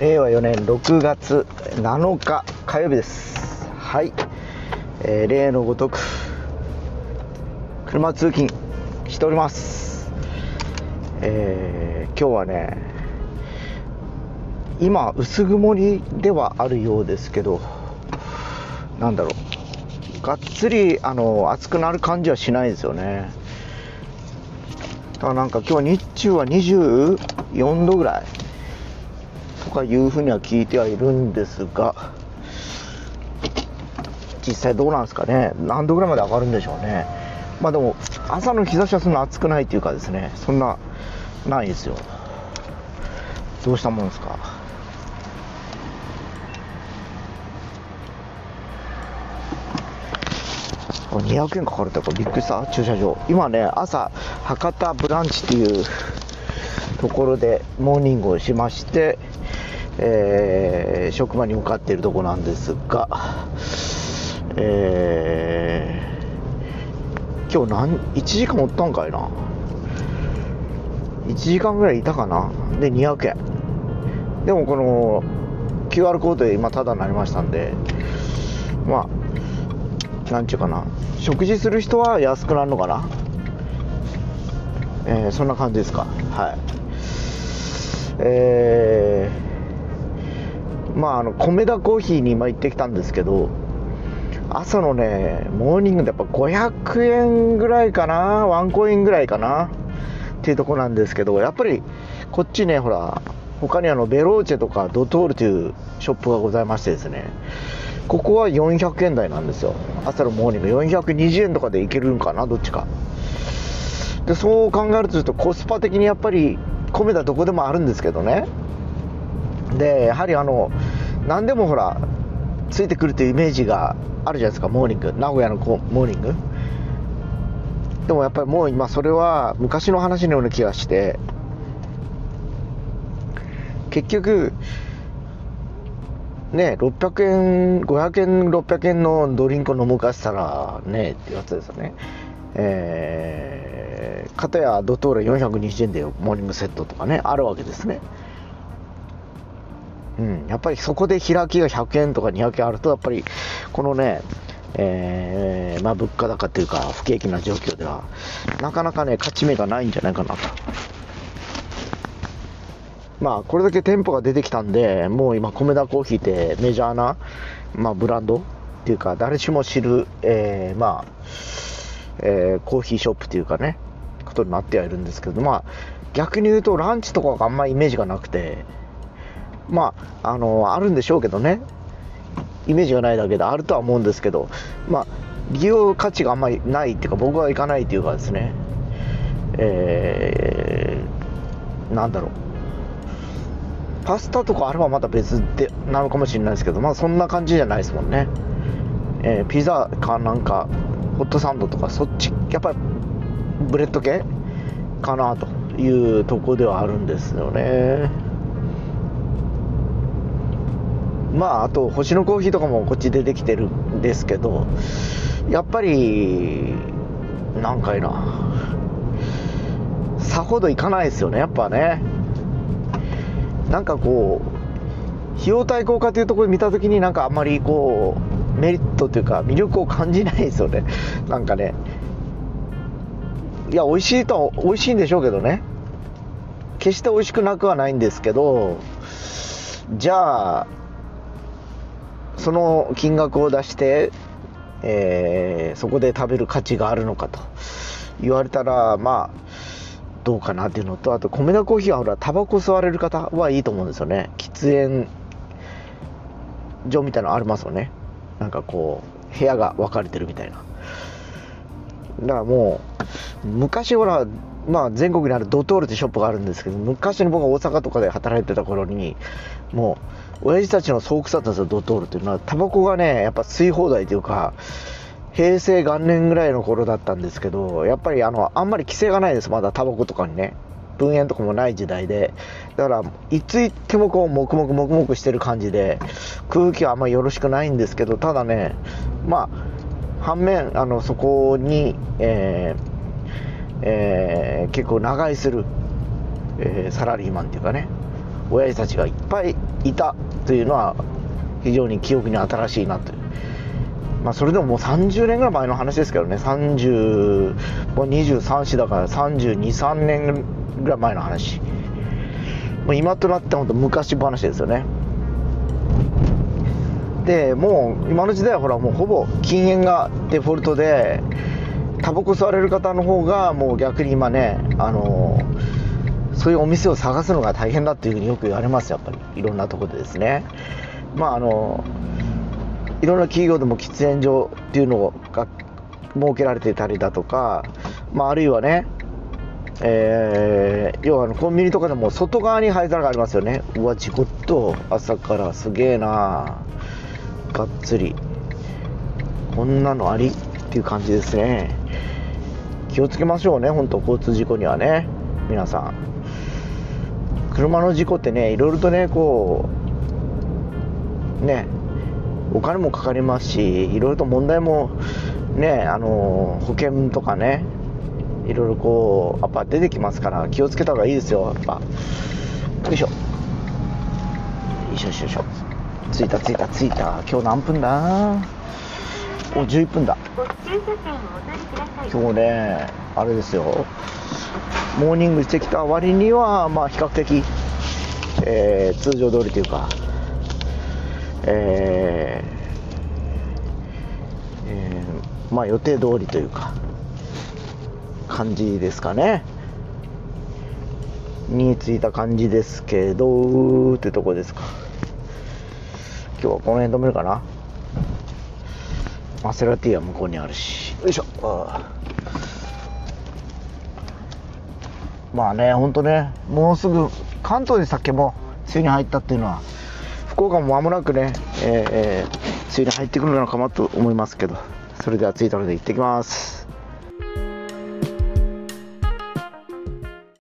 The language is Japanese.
令和4年6月7日火曜日です。はい、えー例のごとく車通勤しております。えー今日はね今薄曇りではあるようですけどなんだろう。がっつりあの暑くなる感じはしないですよね。だからなんか今日日中は24度ぐらい。とかいうふうには聞いてはいるんですが実際どうなんですかね。何度ぐらいまで上がるんでしょうね。まあでも朝の日差しはそんな暑くないっていうかですねそんなないですよ。どうしたもんですか？これ200円かかるってこれびっくりした。駐車場。今ね朝博多ブランチっていうところでモーニングをしまして、えー職場に向かっているところなんですが、えー今日何1時間おったんかいな？1時間ぐらいいたかな？で200円でもこの QR コードで今タダになりましたんでまあなんちゅうかな。食事する人は安くなるのかな？えーそんな感じですか。はい。えーまああの米田コーヒーに今行ってきたんですけど朝のねモーニングでやっぱ500円ぐらいかなワンコインぐらいかなっていうとこなんですけどやっぱりこっちねほら他にあのベローチェとかドトールというショップがございましてですねここは400円台なんですよ。朝のモーニング。420円とかでいけるんかなどっちか。でそう考えるとちょっとコスパ的にやっぱり米田どこでもあるんですけどね。でやはりあの何でもほらついてくるというイメージがあるじゃないですかモーニング。名古屋のこうモーニング。でもやっぱりもう今それは昔の話のような気がして。結局ね600円500円600円のドリンクを飲むかしたらねってやつですよね。えー、片やドトール420円でモーニングセットとかねあるわけですね。うん、やっぱりそこで開きが100円とか200円あるとやっぱりこのね、えーまあ、物価高というか不景気な状況ではなかなかね勝ち目がないんじゃないかなと。まあこれだけ店舗が出てきたんでもう今米田コーヒーってメジャーな、まあ、ブランドっていうか誰しも知る、えーまあ、えーコーヒーショップというかねことになってはいるんですけどまあ逆に言うとランチとかがあんまりイメージがなくてまあ、あの、あるんでしょうけどね。イメージがないだけであるとは思うんですけど、まあ、利用価値があんまりないっていうか、僕は行かないっていうかですね、えー、なんだろう。パスタとかあればまた別でなのかもしれないですけど、まあそんな感じじゃないですもんね。えーピザかなんか、ホットサンドとか、そっち、やっぱりブレッド系かなというとこではあるんですよね。まああと星のコーヒーとかもこっち出てきてるんですけどやっぱりなんかいな。さほどいかないですよねやっぱね。なんかこう費用対効果というところで見た時になんかあんまりこうメリットというか魅力を感じないですよね。なんかね。いや美味しいと美味しいんでしょうけどね。決して美味しくなくはないんですけどじゃあその金額を出して、えーそこで食べる価値があるのかと言われたらまあどうかなっていうのとあと米田コーヒーはほらタバコ吸われる方はいいと思うんですよね。喫煙所みたいなのありますよね。なんかこう部屋が分かれてるみたいな。だからもう昔ほらまあ全国にあるドトールってショップがあるんですけど昔の僕が大阪とかで働いてた頃にもう親父たちの巣窟だったんですよドトールっていうのは。タバコがねやっぱ吸い放題というか平成元年ぐらいの頃だったんですけどやっぱりあのあんまり規制がないですまだタバコとかにね。分煙とかもない時代で。だからいつ行ってもこう黙々黙々してる感じで空気はあんまりよろしくないんですけどただねまあ反面あのそこに、えーえー結構長居する、えーサラリーマンっていうかね親父たちがいっぱいいた。というのは非常に記憶に新しいなという。まあ、それでももう30年ぐらい前の話ですけどね、30、もう23歳だから32、3年ぐらい前の話。もう今となっては本当昔話ですよね。で、もう今の時代はほらもうほぼ禁煙がデフォルトで、タバコ吸われる方の方がもう逆に今ね、あのそういうお店を探すのが大変だっていうふうによく言われますやっぱり。いろんなところでですね。まああのいろんな企業でも喫煙所っていうのが設けられていたりだとか、まあ、あるいはね、えー、要はあのコンビニとかでも外側に灰皿がありますよね。うわ事故っと朝からすげえな。がっつり。こんなのありっていう感じですね。気をつけましょうね本当交通事故にはね皆さん。車の事故ってねいろいろとねこうねお金もかかりますしいろいろと問題もねあの保険とかねいろいろこうやっぱ出てきますから気をつけた方がいいですよやっぱ。よいしょ。よいしょよいしょよいしょ。着いた着いた着いた。今日何分だ？お11分だ。今日ね。あれですよモーニングしてきた割にはまあ比較的、えー、通常通りというかえーえー、まあ予定通りというか感じですかね。に着いた感じですけどってとこですか。今日はこの辺止めるかな。マセラティは向こうにあるし。よいしょ。まあね本当ねもうすぐ関東で酒も梅雨に入ったっていうのは福岡も間もなくね、えー、梅雨に入ってくるのかなと思いますけどそれでは着いたので行ってきます。